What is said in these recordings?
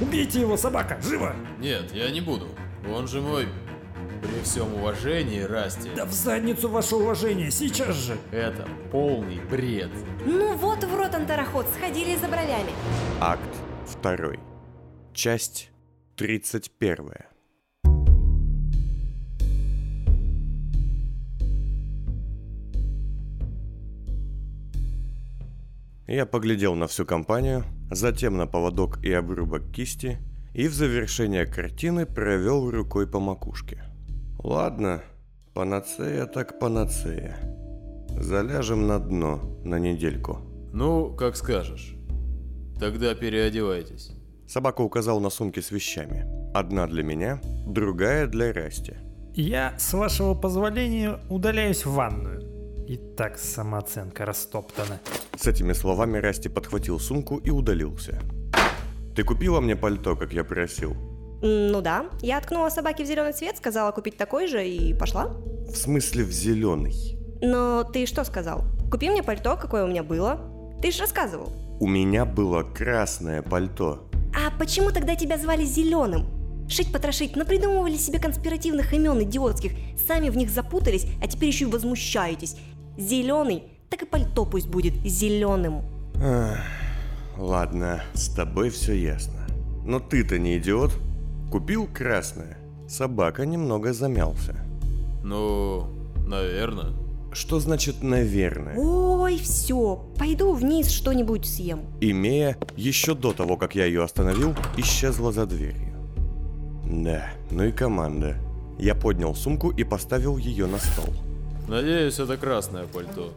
Убейте его, собака, живо! Нет, я не буду. Он же мой... При всем уважении, Расти, Да в задницу ваше уважение, сейчас же! это полный бред. Ну вот в рот антароход, сходили за бровями. Акт 2. Часть 31. Я поглядел на всю компанию, затем на поводок и обрубок кисти, и в завершение картины провел рукой по макушке. Ладно, панацея так панацея. Заляжем на дно на недельку. Ну, как скажешь. Тогда переодевайтесь. Собака указал на сумки с вещами. Одна для меня, другая для Расти. Я, с вашего позволения, удаляюсь в ванную. И так самооценка растоптана. С этими словами Расти подхватил сумку и удалился. «Ты купила мне пальто, как я просил?» Ну да, я ткнула собаке в зеленый цвет, сказала купить такой же и пошла. «В смысле в зеленый?» Но ты что сказал? Купи мне пальто, какое у меня было. Ты же рассказывал. «У меня было красное пальто». А почему тогда тебя звали Зеленым? Шить-потрошить, напридумывали себе конспиративных имен идиотских, сами в них запутались, а теперь еще и возмущаетесь. Зеленый, так и пальто пусть будет зеленым. Ладно, с тобой все ясно. Но ты-то не идиот. Купил красное. Собака немного замялся. Ну, наверное. Что значит «наверное»? Ой, все, пойду вниз что-нибудь съем. Имея, еще до того, как я ее остановил, исчезла за дверью. Да, ну и команда. Я поднял сумку и поставил ее на стол. Надеюсь, это красное пальто.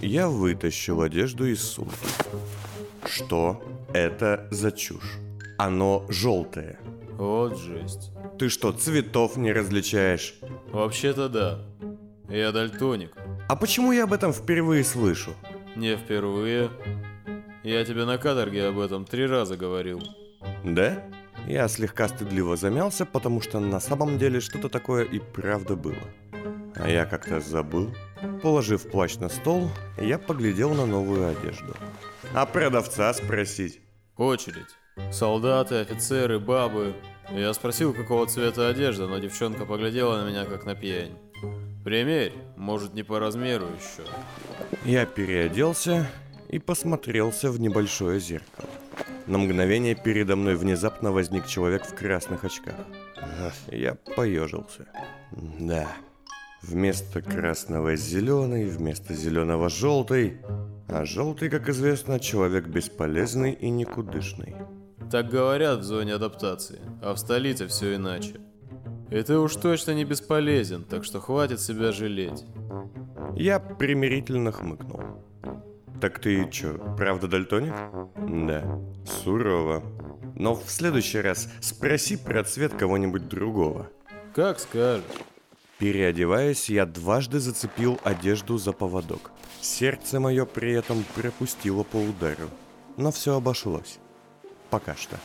Я вытащил одежду из сумки. Что это за чушь? Оно желтое. Вот жесть. Ты что, цветов не различаешь? Вообще-то да. Я дальтоник. А почему я об этом впервые слышу? Не впервые. Я тебе на каторге об этом три раза говорил. Да? Я слегка стыдливо замялся, потому что на самом деле что-то такое и правда было. А я как-то забыл. Положив плащ на стол, я поглядел на новую одежду. А продавца спросить? Очередь. Солдаты, офицеры, бабы. Я спросил, какого цвета одежда, но девчонка поглядела на меня, как на пьянь. Примерь, может не по размеру еще. Я переоделся и посмотрелся в небольшое зеркало. На мгновение передо мной внезапно возник человек в красных очках. Я поежился. Да. Вместо красного зеленый, вместо зеленого желтый. А желтый, как известно, человек бесполезный и никудышный. Так говорят в зоне адаптации, а в столице все иначе. И ты уж точно не бесполезен, так что хватит себя жалеть. Я примирительно хмыкнул. Так ты чё, правда дальтоник? Да, сурово. Но в следующий раз спроси про цвет кого-нибудь другого. Как скажешь. Переодеваясь, я дважды зацепил одежду за поводок. Сердце мое при этом пропустило по удару. Но все обошлось. Пока что.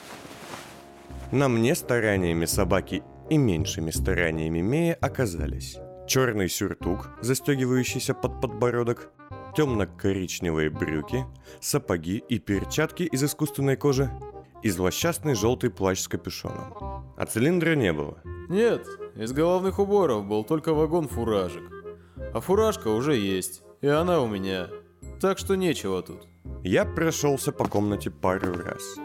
На мне стараниями собаки и меньшими стараниями Мея оказались черный сюртук, застегивающийся под подбородок, темно-коричневые брюки, сапоги и перчатки из искусственной кожи и злосчастный желтый плащ с капюшоном. А цилиндра не было. Нет, из головных уборов был только вагон фуражек. А фуражка уже есть, и она у меня. Так что нечего тут. Я прошелся по комнате пару раз.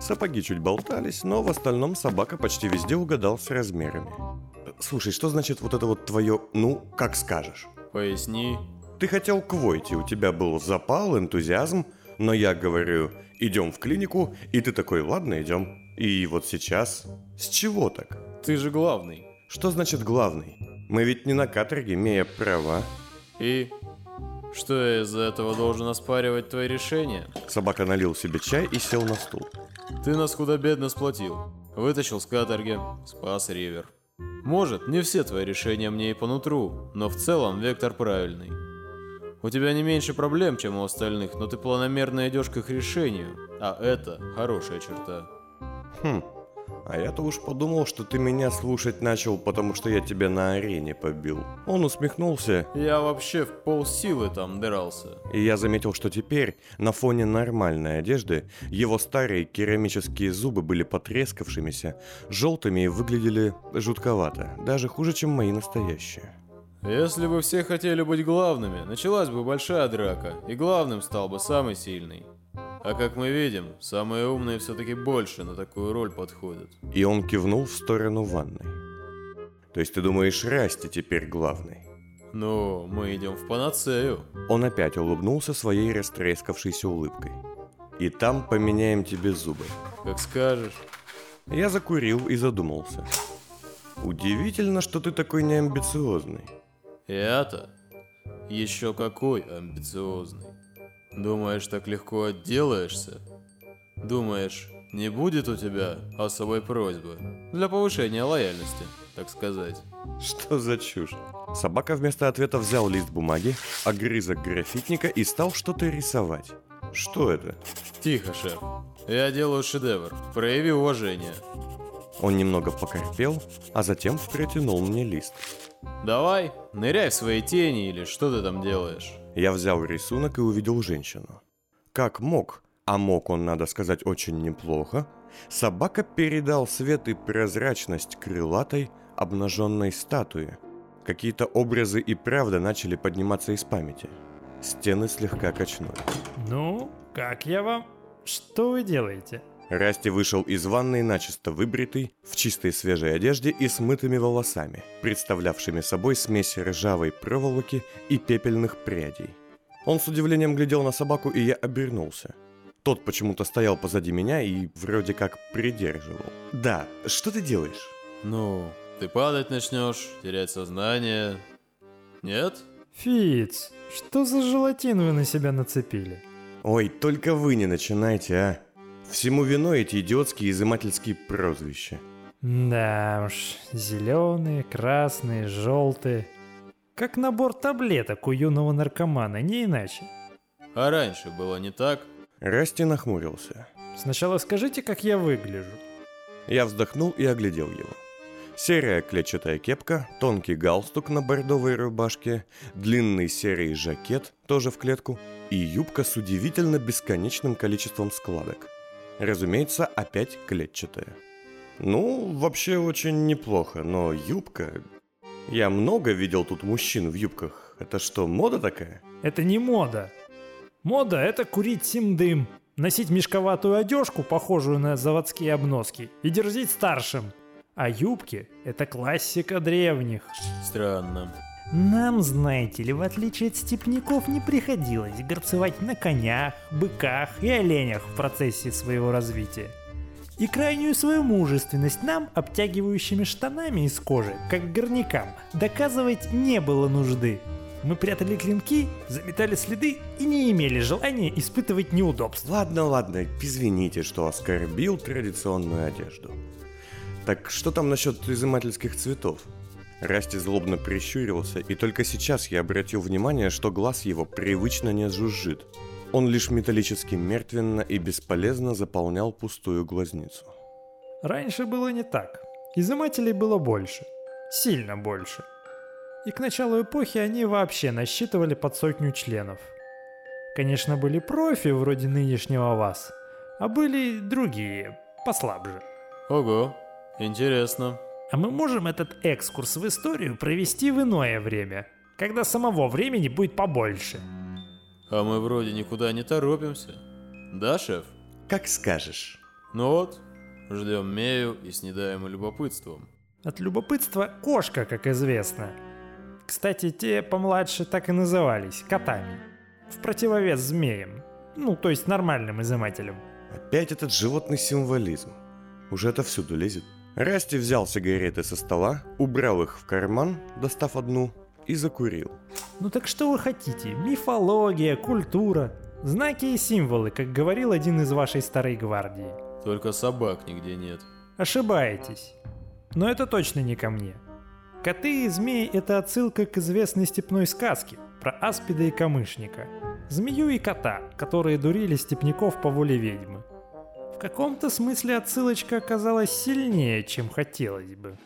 Сапоги чуть болтались, но в остальном собака почти везде угадал с размерами. Слушай, что значит вот это вот твое «ну, как скажешь»? Поясни. Ты хотел к Войте, у тебя был запал, энтузиазм, но я говорю, идем в клинику, и ты такой, ладно, идем. И вот сейчас... С чего так? Ты же главный. Что значит главный? Мы ведь не на каторге, имея права. И? Что я из-за этого должен оспаривать твои решения? Собака налил себе чай и сел на стул. Ты нас худо-бедно сплотил. Вытащил с каторги, спас Ривер. Может, не все твои решения мне и по нутру, но в целом вектор правильный. У тебя не меньше проблем, чем у остальных, но ты планомерно идешь к их решению, а это хорошая черта. Хм, А я-то уж подумал, что ты меня слушать начал, потому что я тебя на арене побил. Он усмехнулся, Я вообще в полсилы там дрался. и я заметил, что теперь, на фоне нормальной одежды, его старые керамические зубы были потрескавшимися, желтыми и выглядели жутковато, даже хуже, чем мои настоящие. Если бы все хотели быть главными, началась бы большая драка, и главным стал бы самый сильный. А как мы видим, самые умные все-таки больше на такую роль подходят. И он кивнул в сторону ванной. То есть ты думаешь, Расти теперь главный? Ну, мы идем в панацею. Он опять улыбнулся своей растрескавшейся улыбкой. И там поменяем тебе зубы. Как скажешь. Я закурил и задумался. Удивительно, что ты такой неамбициозный. Я-то? Еще какой амбициозный. Думаешь, так легко отделаешься? Думаешь, не будет у тебя особой просьбы для повышения лояльности, так сказать? Что за чушь? Собака вместо ответа взял лист бумаги, огрызок графитника и стал что-то рисовать. Что это? Тихо, шеф. Я делаю шедевр. Прояви уважение. Он немного покорпел, а затем протянул мне лист. Давай, ныряй в свои тени или что ты там делаешь. Я взял рисунок и увидел женщину. Как мог, а мог он, надо сказать, очень неплохо, собака передал свет и прозрачность крылатой, обнаженной статуи. Какие-то образы и правда начали подниматься из памяти. Стены слегка качнули. Ну, как я вам? Что вы делаете? Расти вышел из ванной начисто выбритый, в чистой свежей одежде и с мытыми волосами, представлявшими собой смесь ржавой проволоки и пепельных прядей. Он с удивлением глядел на собаку, и я обернулся. Тот почему-то стоял позади меня и вроде как придерживал. «Да, что ты делаешь?» Ну, ты падать начнешь, терять сознание. Нет? Фиц, что за желатин вы на себя нацепили? «Ой, только вы не начинайте, а! Всему виной эти идиотские изымательские прозвища. Да уж, зеленые, красные, желтые. Как набор таблеток у юного наркомана, не иначе. А раньше было не так? Расти нахмурился. Сначала скажите, как я выгляжу. Я вздохнул и оглядел его. Серая клетчатая кепка, тонкий галстук на бордовой рубашке, длинный серый жакет, тоже в клетку, и юбка с удивительно бесконечным количеством складок. Разумеется, опять клетчатая. Ну, вообще очень неплохо, но юбка... Я много видел тут мужчин в юбках. Это что, мода такая? Это не мода. Мода – это курить симдым, носить мешковатую одежку, похожую на заводские обноски, и дерзить старшим. А юбки – это классика древних. Странно. Нам, знаете ли, в отличие от степняков, не приходилось горцевать на конях, быках и оленях в процессе своего развития. И крайнюю свою мужественность нам, обтягивающими штанами из кожи, как горнякам, доказывать не было нужды. Мы прятали клинки, заметали следы и не имели желания испытывать неудобства. Ладно, ладно, извините, что оскорбил традиционную одежду. Так что там насчет изымательских цветов? Расти злобно прищурился, и только сейчас я обратил внимание, что глаз его привычно не жужжит. Он лишь металлически мертвенно и бесполезно заполнял пустую глазницу. Раньше было не так. Изымателей было больше. Сильно больше. И к началу эпохи они вообще насчитывали под сотню членов. Конечно, были профи вроде нынешнего вас, а были другие, послабже. Ого, интересно. А мы можем этот экскурс в историю провести в иное время, когда самого времени будет побольше. А мы вроде никуда не торопимся. Да, шеф? Как скажешь. Ну вот, ждем Мею и снедаем любопытством. От любопытства кошка, как известно. Кстати, те помладше так и назывались – котами. В противовес змеям. Ну, то есть нормальным изымателям. Опять этот животный символизм. Уже это всюду лезет. Расти взял сигареты со стола, убрал их в карман, достав одну, и закурил. Ну так что вы хотите? Мифология, культура, знаки и символы, как говорил один из вашей старой гвардии. Только собак нигде нет. Ошибаетесь. Но это точно не ко мне. Коты и змеи – это отсылка к известной степной сказке про аспида и камышника. Змею и кота, которые дурили степняков по воле ведьмы. В каком-то смысле отсылочка оказалась сильнее, чем хотелось бы.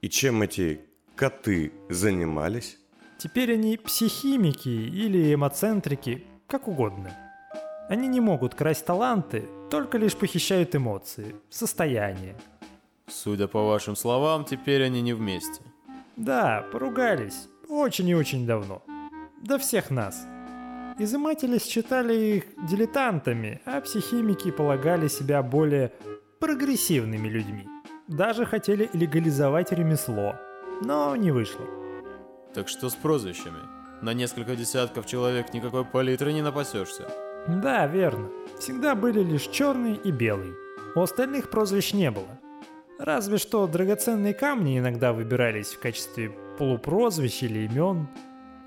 И чем эти коты занимались? Теперь они психимики или эмоцентрики, как угодно. Они не могут красть таланты, только лишь похищают эмоции, состояние. Судя по вашим словам, теперь они не вместе. Да, поругались. Очень и очень давно. До всех нас. Изыматели считали их дилетантами, а психимики полагали себя более прогрессивными людьми. Даже хотели легализовать ремесло, но не вышло. Так что с прозвищами? На несколько десятков человек никакой палитры не напасешься. Да, верно. Всегда были лишь черный и белый. У остальных прозвищ не было. Разве что драгоценные камни иногда выбирались в качестве полупрозвищ или имен.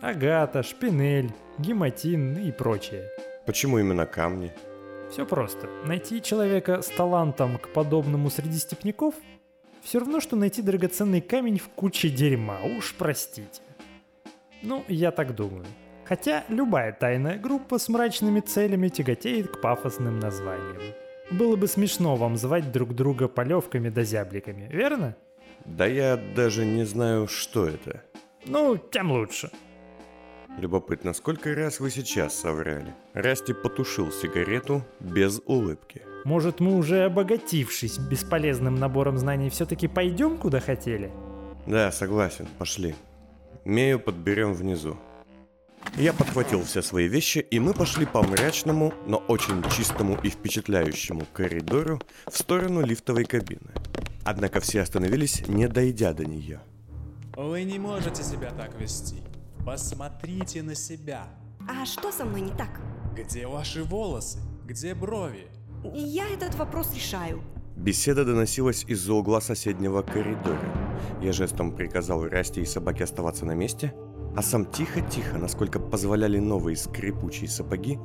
Агата, шпинель, гематин и прочее. Почему именно камни? Все просто. Найти человека с талантом к подобному среди степняков все равно, что найти драгоценный камень в куче дерьма, уж простите. Ну, я так думаю. Хотя любая тайная группа с мрачными целями тяготеет к пафосным названиям. Было бы смешно вам звать друг друга полевками да зябликами, верно? Да я даже не знаю, что это. Ну, тем лучше. Любопытно, сколько раз вы сейчас соврали? Расти потушил сигарету без улыбки. Может, мы уже обогатившись бесполезным набором знаний все-таки пойдем куда хотели? Да, согласен, пошли. Мею подберем внизу. Я подхватил все свои вещи, и мы пошли по мрачному, но очень чистому и впечатляющему коридору в сторону лифтовой кабины. Однако все остановились, не дойдя до нее. Вы не можете себя так вести. Посмотрите на себя. А что со мной не так? Где ваши волосы? Где брови? Я этот вопрос решаю. Беседа доносилась из-за угла соседнего коридора. Я жестом приказал Расти и собаке оставаться на месте, а сам тихо-тихо, насколько позволяли новые скрипучие сапоги,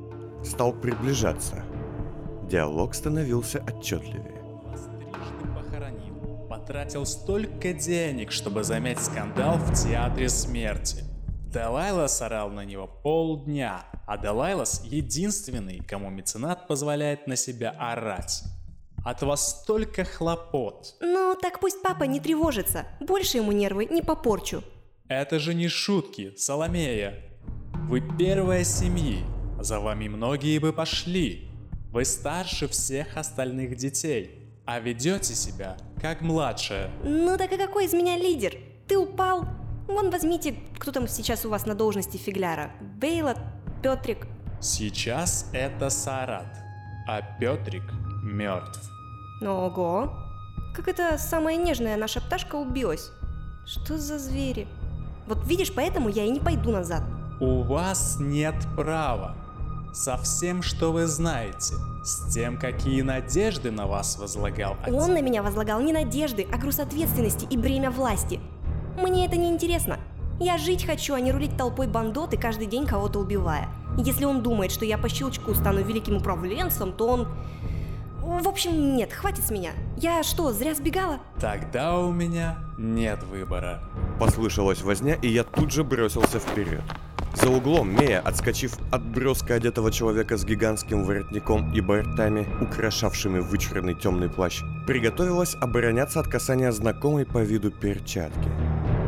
стал приближаться. Диалог становился отчетливее. Вас трижды похоронил. Потратил столько денег, чтобы замять скандал в театре смерти. Далайлас орал на него полдня, а Далайлас единственный, кому меценат позволяет на себя орать. От вас столько хлопот. Ну, так пусть папа не тревожится. Больше ему нервы не попорчу. Это же не шутки, Соломея. Вы первая семьи. За вами многие бы пошли. Вы старше всех остальных детей. А ведете себя как младшая. Ну так и какой из меня лидер? Ты упал? Вон возьмите, кто там сейчас у вас на должности фигляра. Бейла, Петрик. Сейчас это Сарат, а Петрик мертв. Ого. Как это самая нежная наша пташка убилась? Что за звери? Вот видишь, поэтому я и не пойду назад. У вас нет права. Со всем, что вы знаете, с тем, какие надежды на вас возлагал отец. Он на меня возлагал не надежды, а груз ответственности и бремя власти. Мне это не интересно. Я жить хочу, а не рулить толпой бандот и каждый день кого-то убивая. Если он думает, что я по щелчку стану великим управленцем, то он... В общем, нет, хватит с меня. Я что, зря сбегала? Тогда у меня нет выбора. Послышалась возня, и я тут же бросился вперед. За углом Мея, отскочив от броска одетого человека с гигантским воротником и бортами, украшавшими вычурный темный плащ, приготовилась обороняться от касания знакомой по виду перчатки.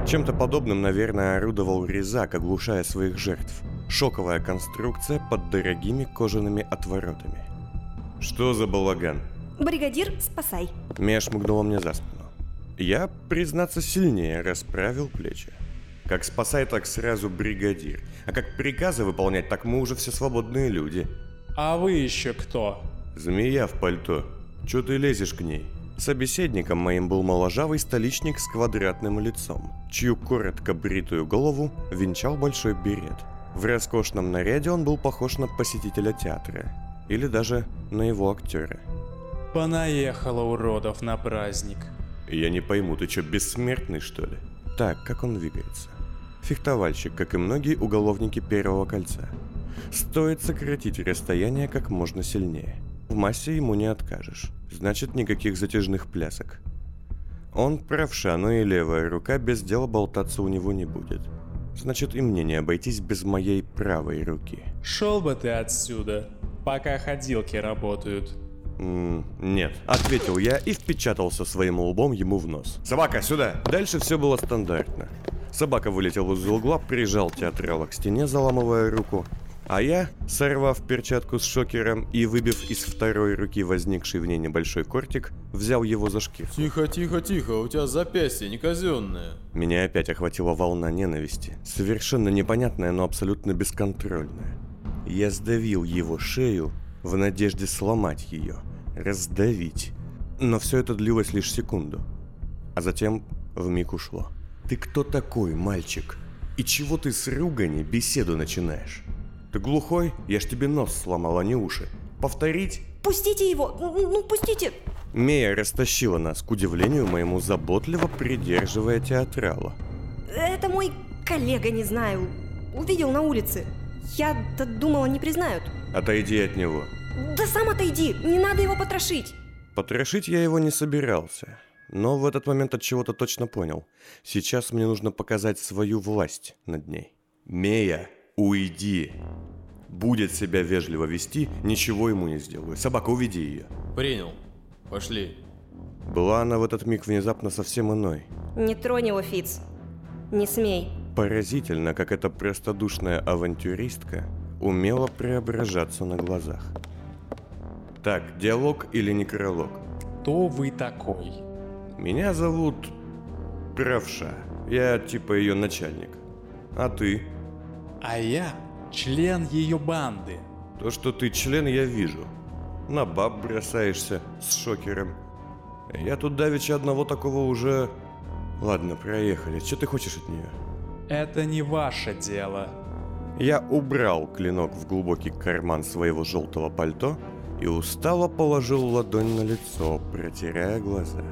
Чем-то подобным, наверное, орудовал резак, оглушая своих жертв. Шоковая конструкция под дорогими кожаными отворотами. Что за балаган? Бригадир, спасай. Мия шмыгнула мне за спину. Я, признаться, сильнее расправил плечи. Как спасай, так сразу бригадир. А как приказы выполнять, так мы уже все свободные люди. А вы еще кто? Змея в пальто. Чё ты лезешь к ней? Собеседником моим был моложавый столичник с квадратным лицом, чью коротко бритую голову венчал большой берет. В роскошном наряде он был похож на посетителя театра. Или даже на его актера. Понаехало уродов на праздник. Я не пойму, ты что, бессмертный, что ли? Так, как он двигается? Фехтовальщик, как и многие уголовники Первого кольца. Стоит сократить расстояние как можно сильнее. В массе ему не откажешь. Значит, никаких затяжных плясок. Он правша, но и левая рука без дела болтаться у него не будет. Значит, и мне не обойтись без моей правой руки. Шел бы ты отсюда, пока ходилки работают. М, «Нет», — ответил я и впечатался своим лбом ему в нос. «Собака, сюда!» Дальше все было стандартно. Собака вылетел из угла, прижал театрала к стене, заламывая руку. А я, сорвав перчатку с шокером и выбив из второй руки возникший в ней небольшой кортик, взял его за шкирку. Тихо, тихо, тихо, у тебя запястье не казенное. Меня опять охватила волна ненависти, совершенно непонятная, но абсолютно бесконтрольная. Я сдавил его шею в надежде сломать ее, раздавить. Но все это длилось лишь секунду. А затем вмиг ушло. «Ты кто такой, мальчик? И чего ты с ругани беседу начинаешь? Ты глухой? Я ж тебе нос сломал, а не уши. Повторить?» Пустите его! Ну, ну, пустите! Мия растащила нас, к удивлению моему, заботливо придерживая театрала. Это мой коллега, не знаю. Увидел на улице. Я-то думала, не признают. Отойди от него. Да сам отойди, не надо его потрошить. Потрошить я его не собирался. Но в этот момент от чего-то точно понял. Сейчас мне нужно показать свою власть над ней. Мея, уйди. Будет себя вежливо вести, ничего ему не сделаю. Собака, уведи ее. Принял. Пошли. Была она в этот миг внезапно совсем иной. Не тронь его, Фиц. Не смей. Поразительно, как эта простодушная авантюристка умела преображаться на глазах. Так, диалог или некролог? Кто вы такой? Меня зовут Правша. Я типа ее начальник. А ты? А я член ее банды. То, что ты член, я вижу. На баб бросаешься с шокером. Я тут давеча одного такого уже... Ладно, проехали. Что ты хочешь от нее? Это не ваше дело. Я убрал клинок в глубокий карман своего желтого пальто и устало положил ладонь на лицо, протирая глаза.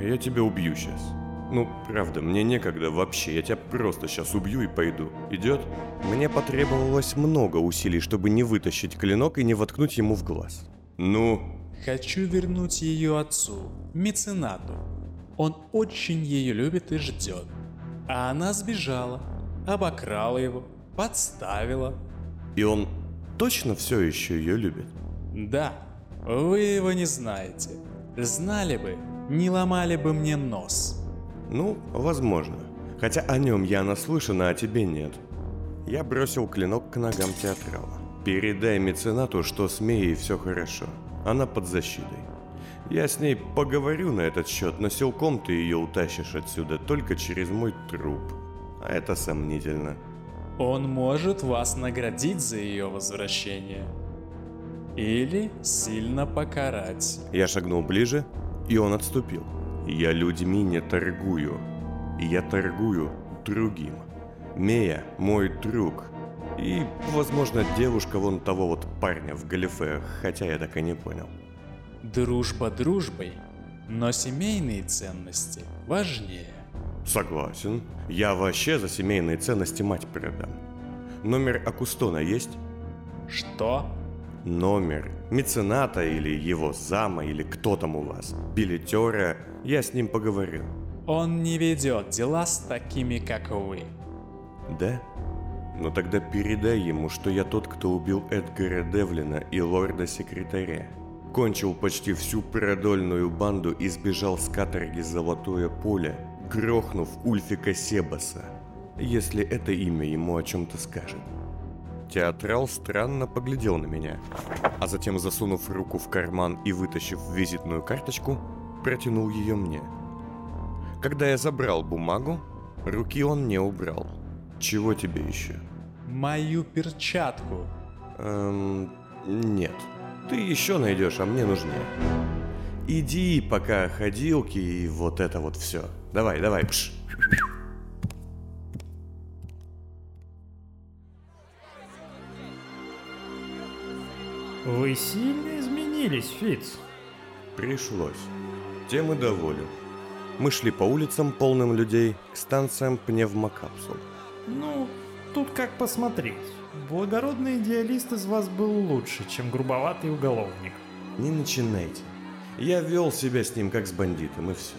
Я тебя убью сейчас. Ну, правда, мне некогда вообще, я тебя просто сейчас убью и пойду. Идет? Мне потребовалось много усилий, чтобы не вытащить клинок и не воткнуть ему в глаз. Ну, Хочу вернуть ее отцу, меценату. Он очень ее любит и ждет. А она сбежала, обокрала его, подставила. и он точно все еще ее любит? Да, вы его не знаете. Знали бы, не ломали бы мне нос. Ну, возможно. Хотя о нем я наслышан, а о тебе нет. Я бросил клинок к ногам театрала. Передай меценату, что с Меей все хорошо. Она под защитой. Я с ней поговорю на этот счет, но силком ты ее утащишь отсюда только через мой труп. А это сомнительно. Он может вас наградить за ее возвращение. Или сильно покарать. Я шагнул ближе, и он отступил. Я людьми не торгую. Я торгую другим. Мея – мой друг. И, возможно, девушка вон того вот парня в галифе, хотя я так и не понял. Дружба дружбой, но семейные ценности важнее. Согласен. Я вообще за семейные ценности мать продам. Номер Акустона есть? Что? Номер. Мецената или его зама, или кто там у вас. Билетера. Я с ним поговорю. Он не ведет дела с такими, как вы. Да? Но тогда передай ему, что я тот, кто убил Эдгара Девлина и лорда-секретаря. Кончил почти всю продольную банду и сбежал с каторги Золотое Поле, грохнув Ульфика Себаса, если это имя ему о чем-то скажет. Театрал странно поглядел на меня, а затем, засунув руку в карман и вытащив визитную карточку, протянул ее мне. Когда я забрал бумагу, руки он не убрал. Чего тебе еще? Мою перчатку. Эм, нет. Ты еще найдешь, а мне нужнее. Иди пока ходилки и вот это вот все. Давай, давай, пш. Вы сильно изменились, Фиц. Пришлось. Тем и доволен. Мы шли по улицам, полным людей, к станциям пневмокапсул. Ну, тут как посмотреть. Благородный идеалист из вас был лучше, чем грубоватый уголовник. Не начинайте. Я вел себя с ним как с бандитом, и все.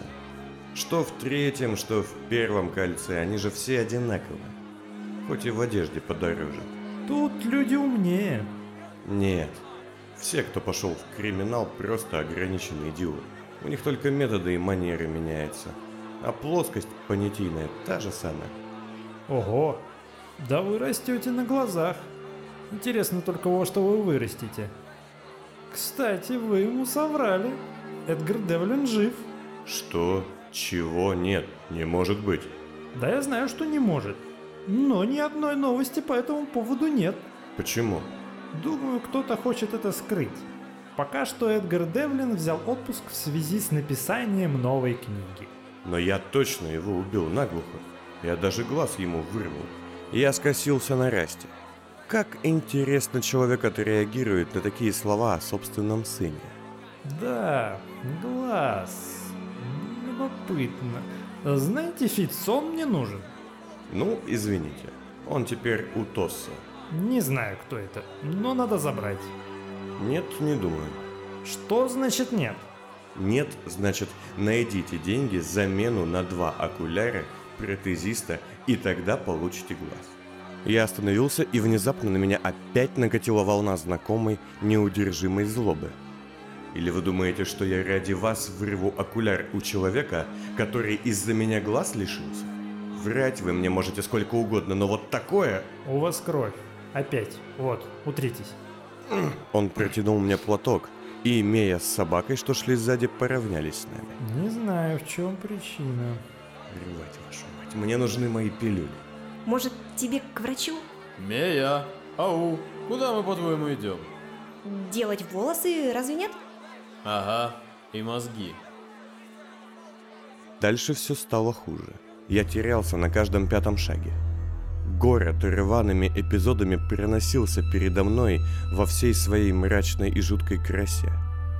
Что в третьем, что в первом кольце, они же все одинаковые. Хоть и в одежде подороже. Тут люди умнее. Нет. Все, кто пошел в криминал, просто ограниченные идиоты. У них только методы и манеры меняются. А плоскость понятийная та же самая. Ого, да вы растете на глазах. Интересно только во что вы вырастете. Кстати, вы ему соврали. Эдгар Девлин жив. Что? Чего? Нет, не может быть. Да я знаю, что не может. Но ни одной новости по этому поводу нет. Почему? Думаю, кто-то хочет это скрыть. Пока что Эдгар Девлин взял отпуск в связи с написанием новой книги. Но я точно его убил наглухо. Я даже глаз ему вырвал. Я скосился на Расте. Как интересно человек отреагирует на такие слова о собственном сыне. Да, глаз. Любопытно. Знаете, Фитц, он мне нужен. Ну, извините. Он теперь у Тосса. Не знаю, кто это, но надо забрать. Нет, не думаю. Что значит нет? Нет, значит, найдите деньги замену на два окуляра, протезиста, и тогда получите глаз. Я остановился, и внезапно на меня опять накатила волна знакомой, неудержимой злобы. Или вы думаете, что я ради вас вырву окуляр у человека, который из-за меня глаз лишился? Врать вы мне можете сколько угодно, но вот такое... У вас кровь. Опять. Вот, утритесь. Он протянул мне платок, и Мея с собакой, что шли сзади, поравнялись с нами. Не знаю, в чем причина. Ревать, вашу мать, мне нужны мои пилюли. Может, тебе к врачу? Мея, ау, куда мы, по-твоему, идем? Делать волосы, разве нет? Ага, и мозги. Дальше все стало хуже. Я терялся на каждом пятом шаге. Город рваными эпизодами переносился передо мной во всей своей мрачной и жуткой красе.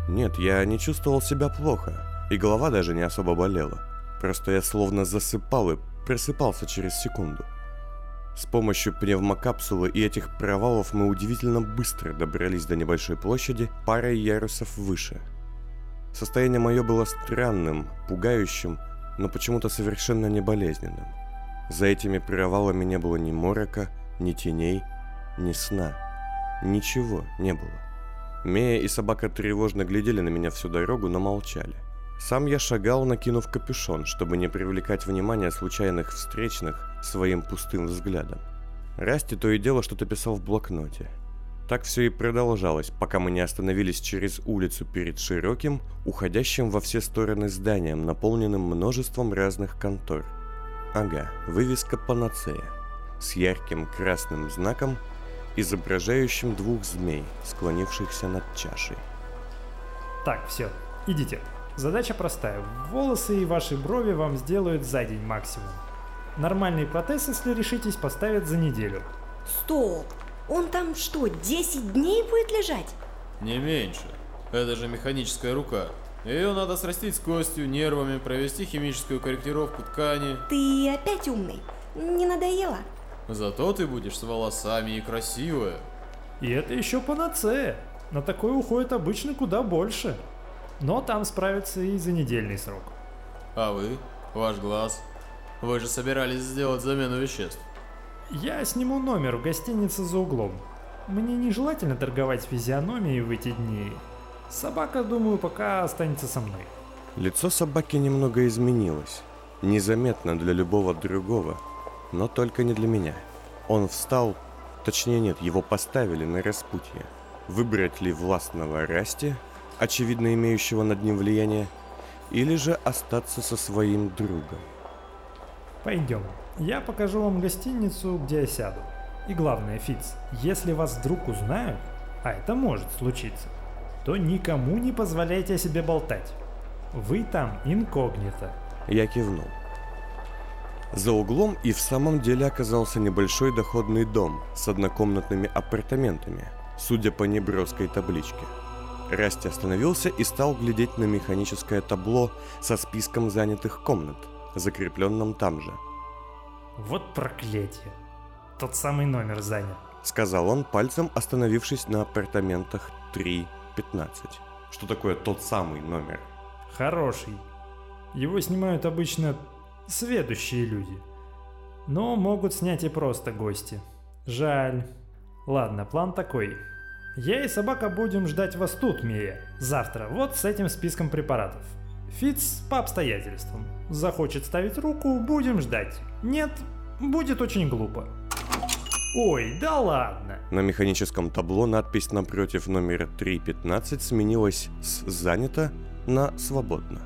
Нет, я не чувствовал себя плохо, и голова даже не особо болела. Просто я словно засыпал и просыпался через секунду. С помощью пневмокапсулы и этих провалов мы удивительно быстро добрались до небольшой площади парой ярусов выше. Состояние мое было странным, пугающим, но почему-то совершенно не болезненным. За этими провалами не было ни морока, ни теней, ни сна. Ничего не было. Мея и собака тревожно глядели на меня всю дорогу, но молчали. Сам я шагал, накинув капюшон, чтобы не привлекать внимание случайных встречных своим пустым взглядом. Расти то и дело что-то писал в блокноте. Так все и продолжалось, пока мы не остановились через улицу перед широким, уходящим во все стороны зданием, наполненным множеством разных контор. Ага, вывеска «Панацея» с ярким красным знаком, изображающим двух змей, склонившихся над чашей. Так, все, идите. Задача простая. Волосы и ваши брови вам сделают за день максимум. Нормальный протез, если решитесь, поставят за неделю. Стоп! Он там что, 10 дней будет лежать? Не меньше. Это же механическая рука. Ее надо срастить с костью, нервами, провести химическую корректировку ткани. Ты опять умный. Не надоело? Зато ты будешь с волосами и красивая. И это еще панацея. На такое уходит обычно куда больше. Но там справится и за недельный срок. А вы? Ваш глаз? Вы же собирались сделать замену веществ. Я сниму номер в гостинице за углом. Мне нежелательно торговать физиономией в эти дни. Собака, думаю, пока останется со мной. Лицо собаки немного изменилось. Незаметно для любого другого, но только не для меня. Он встал, точнее нет, его поставили на распутье. Выбрать ли властного Расти, очевидно имеющего над ним влияние, или же остаться со своим другом. Пойдем. Я покажу вам гостиницу, где я сяду. И главное, Фиц, если вас вдруг узнают, а это может случиться, то никому не позволяйте о себе болтать. Вы там инкогнито. Я кивнул. За углом и в самом деле оказался небольшой доходный дом с однокомнатными апартаментами, судя по неброской табличке. Расти остановился и стал глядеть на механическое табло со списком занятых комнат, закрепленным там же. Вот проклятие. Тот самый номер занят. Сказал он, пальцем остановившись на апартаментах 3-15. Что такое тот самый номер? Хороший. Его снимают обычно сведущие люди. Но могут снять и просто гости. Жаль. Ладно, план такой. Я и собака будем ждать вас тут, Мия. Завтра, вот с этим списком препаратов. Фиц по обстоятельствам. Захочет ставить руку, будем ждать. Нет, будет очень глупо. Ой, да ладно. На механическом табло надпись напротив номера 3.15 сменилась с «занято» на «свободно».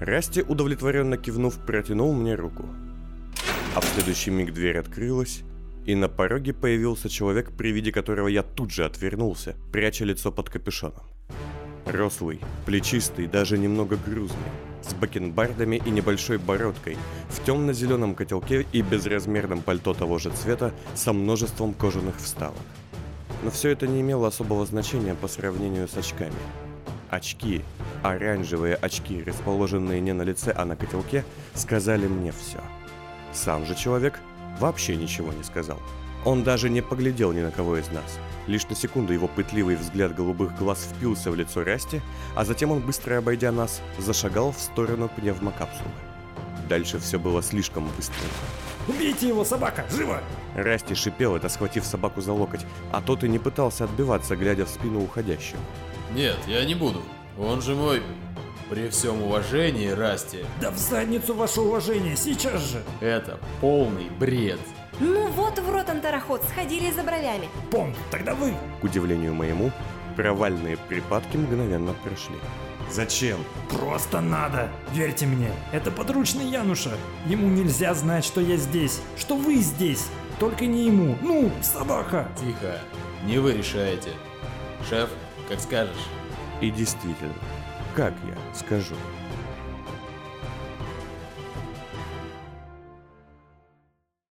Расти, удовлетворенно кивнув, протянул мне руку. А в следующий миг дверь открылась, и на пороге появился человек, при виде которого я тут же отвернулся, пряча лицо под капюшоном. Рослый, плечистый, даже немного грузный, с бакенбардами и небольшой бородкой, в темно-зеленом котелке и безразмерном пальто того же цвета со множеством кожаных вставок. Но все это не имело особого значения по сравнению с очками. Очки, оранжевые очки, расположенные не на лице, а на котелке, сказали мне все. Сам же человек вообще ничего не сказал. Он даже не поглядел ни на кого из нас. Лишь на секунду его пытливый взгляд голубых глаз впился в лицо Расти, а затем он, быстро обойдя нас, зашагал в сторону пневмокапсулы. Дальше все было слишком быстро. Убейте его, собака, живо! Расти шипел это, схватив собаку за локоть, а тот и не пытался отбиваться, глядя в спину уходящего. Нет, я не буду. Он же мой... При всем уважении, Расти, Да в задницу ваше уважение, сейчас же! это полный бред. Ну вот в рот антароход, сходили за бровями. Понг, тогда вы! К удивлению моему, провальные припадки мгновенно прошли. Зачем? Просто надо! Верьте мне, это подручный Януша. Ему нельзя знать, что я здесь, что вы здесь. Только не ему. Ну, собака! Тихо, не вы решаете. Шеф, как скажешь. И действительно, как я скажу?